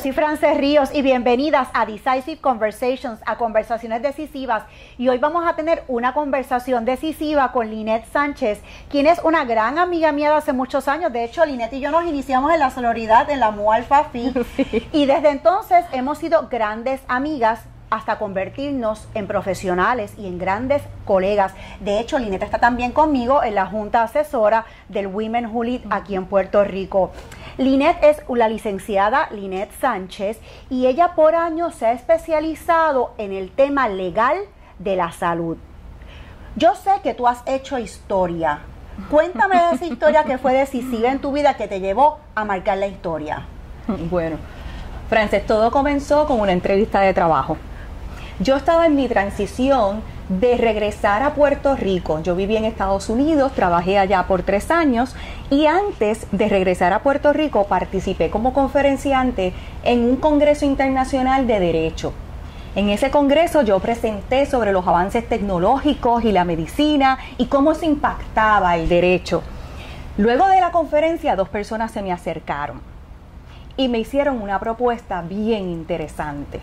soy Frances Ríos y bienvenidas a Decisive Conversations, a conversaciones decisivas. Y hoy vamos a tener una conversación decisiva con Linette Sánchez, quien es una gran amiga mía de hace muchos años. De hecho, Linette y yo nos iniciamos en la sonoridad en la Mualfa Fi. Y desde entonces hemos sido grandes amigas hasta convertirnos en profesionales y en grandes colegas. De hecho, Linette está también conmigo en la Junta Asesora del Women Who Lead aquí en Puerto Rico. Linet es la licenciada Linet Sánchez y ella por años se ha especializado en el tema legal de la salud. Yo sé que tú has hecho historia. Cuéntame esa historia que fue decisiva en tu vida que te llevó a marcar la historia. Bueno, Frances, todo comenzó con una entrevista de trabajo. Yo estaba en mi transición de regresar a Puerto Rico. Yo viví en Estados Unidos, trabajé allá por tres años y antes de regresar a Puerto Rico participé como conferenciante en un Congreso Internacional de Derecho. En ese congreso yo presenté sobre los avances tecnológicos y la medicina y cómo se impactaba el derecho. Luego de la conferencia dos personas se me acercaron y me hicieron una propuesta bien interesante.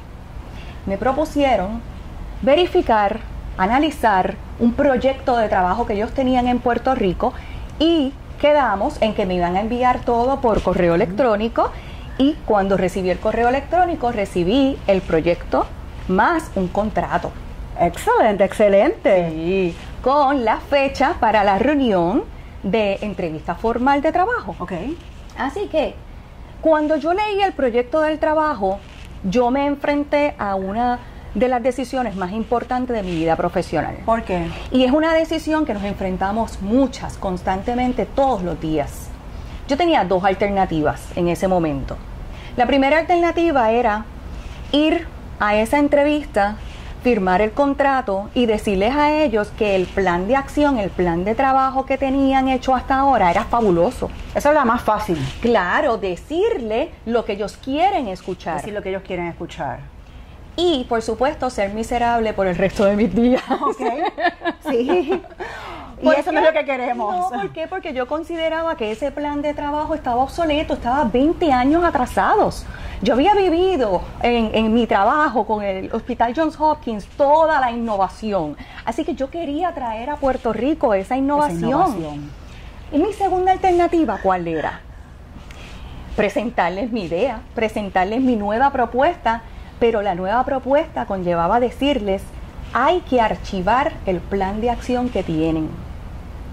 Me propusieron verificar analizar un proyecto de trabajo que ellos tenían en Puerto Rico y quedamos en que me iban a enviar todo por correo electrónico y cuando recibí el correo electrónico recibí el proyecto más un contrato. Excelente, excelente. Sí, con la fecha para la reunión de entrevista formal de trabajo. Ok. Así que cuando yo leí el proyecto del trabajo, yo me enfrenté a una de las decisiones más importantes de mi vida profesional. ¿Por qué? Y es una decisión que nos enfrentamos muchas, constantemente, todos los días. Yo tenía dos alternativas en ese momento. La primera alternativa era ir a esa entrevista, firmar el contrato y decirles a ellos que el plan de acción, el plan de trabajo que tenían hecho hasta ahora era fabuloso. Esa es la más fácil. Claro, decirle lo que ellos quieren escuchar. Decir lo que ellos quieren escuchar y por supuesto ser miserable por el resto de mis días. Ok, sí. Y eso no es lo que queremos. No, ¿por qué? Porque yo consideraba que ese plan de trabajo estaba obsoleto, estaba 20 años atrasados. Yo había vivido en, en, mi trabajo con el Hospital Johns Hopkins toda la innovación. Así que yo quería traer a Puerto Rico esa innovación. Esa innovación. Y mi segunda alternativa, ¿cuál era? Presentarles mi idea, presentarles mi nueva propuesta pero la nueva propuesta conllevaba decirles, hay que archivar el plan de acción que tienen.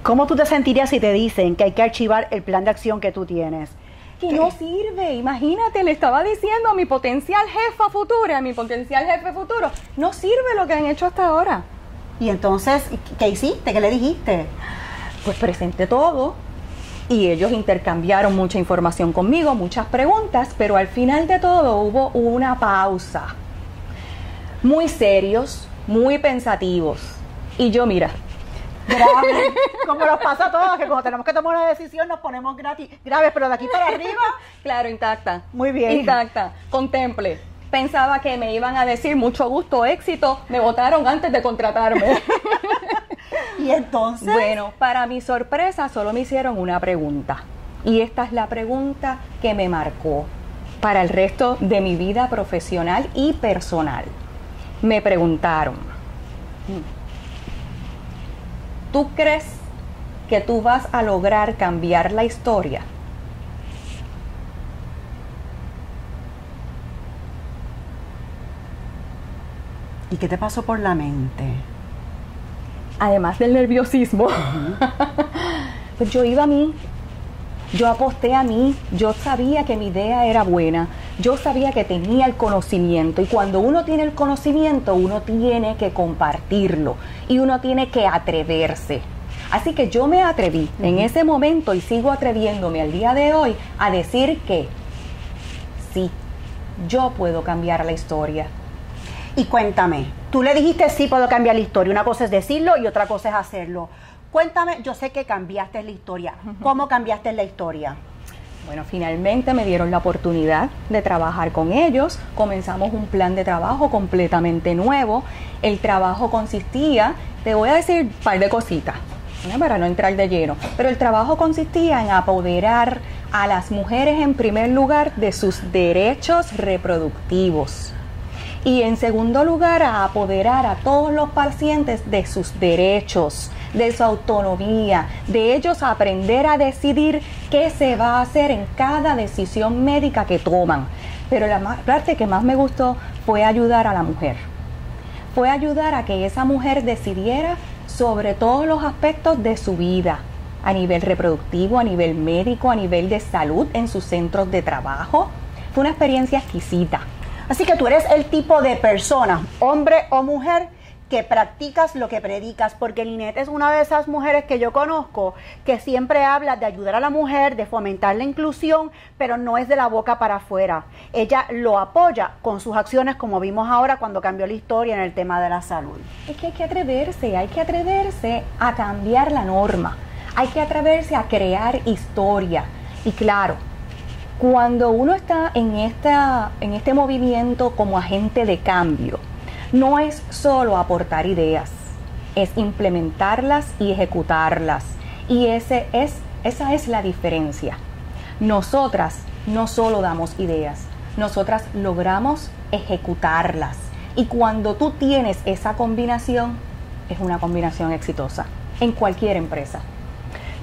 ¿Cómo tú te sentirías si te dicen que hay que archivar el plan de acción que tú tienes? Que no sirve, imagínate, le estaba diciendo a mi potencial jefa futura, a mi potencial jefe futuro, no sirve lo que han hecho hasta ahora. Y entonces, ¿qué hiciste? ¿Qué le dijiste? Pues presenté todo, y ellos intercambiaron mucha información conmigo, muchas preguntas, pero al final de todo hubo una pausa. Muy serios, muy pensativos. Y yo, mira, grave, como nos pasa a todos, que cuando tenemos que tomar una decisión nos ponemos gratis, graves, pero de aquí para arriba. Claro, intacta. Muy bien. Intacta. Contemple. Pensaba que me iban a decir mucho gusto, éxito. Me votaron antes de contratarme. y entonces. Bueno, para mi sorpresa, solo me hicieron una pregunta. Y esta es la pregunta que me marcó para el resto de mi vida profesional y personal. Me preguntaron, ¿tú crees que tú vas a lograr cambiar la historia? ¿Y qué te pasó por la mente? Además del nerviosismo, pues yo iba a mí, yo aposté a mí, yo sabía que mi idea era buena, yo sabía que tenía el conocimiento y cuando uno tiene el conocimiento uno tiene que compartirlo y uno tiene que atreverse. Así que yo me atreví en ese momento y sigo atreviéndome al día de hoy a decir que sí, yo puedo cambiar la historia. Y cuéntame, tú le dijiste sí puedo cambiar la historia. Una cosa es decirlo y otra cosa es hacerlo. Cuéntame, yo sé que cambiaste la historia. ¿Cómo cambiaste la historia? Bueno, finalmente me dieron la oportunidad de trabajar con ellos. Comenzamos un plan de trabajo completamente nuevo. El trabajo consistía, te voy a decir un par de cositas para no entrar de lleno, pero el trabajo consistía en apoderar a las mujeres en primer lugar de sus derechos reproductivos y en segundo lugar a apoderar a todos los pacientes de sus derechos, de su autonomía, de ellos aprender a decidir qué se va a hacer en cada decisión médica que toman. Pero la parte que más me gustó fue ayudar a la mujer. Fue ayudar a que esa mujer decidiera sobre todos los aspectos de su vida, a nivel reproductivo, a nivel médico, a nivel de salud en sus centros de trabajo. Fue una experiencia exquisita. Así que tú eres el tipo de persona, hombre o mujer, que practicas lo que predicas, porque Linet es una de esas mujeres que yo conozco que siempre habla de ayudar a la mujer, de fomentar la inclusión, pero no es de la boca para afuera. Ella lo apoya con sus acciones, como vimos ahora cuando cambió la historia en el tema de la salud. Es que hay que atreverse, hay que atreverse a cambiar la norma, hay que atreverse a crear historia. Y claro, cuando uno está en, esta, en este movimiento como agente de cambio, no es solo aportar ideas, es implementarlas y ejecutarlas. Y ese es, esa es la diferencia. Nosotras no solo damos ideas, nosotras logramos ejecutarlas. Y cuando tú tienes esa combinación, es una combinación exitosa en cualquier empresa.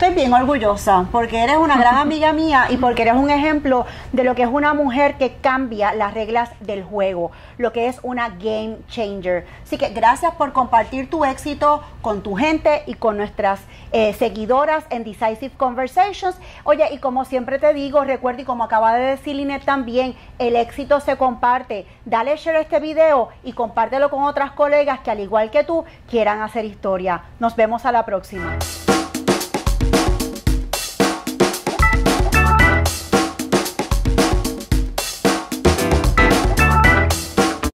Estoy bien orgullosa porque eres una gran amiga mía y porque eres un ejemplo de lo que es una mujer que cambia las reglas del juego, lo que es una game changer. Así que gracias por compartir tu éxito con tu gente y con nuestras eh, seguidoras en Decisive Conversations. Oye, y como siempre te digo, recuerda y como acaba de decir Linet también, el éxito se comparte. Dale share a este video y compártelo con otras colegas que al igual que tú quieran hacer historia. Nos vemos a la próxima.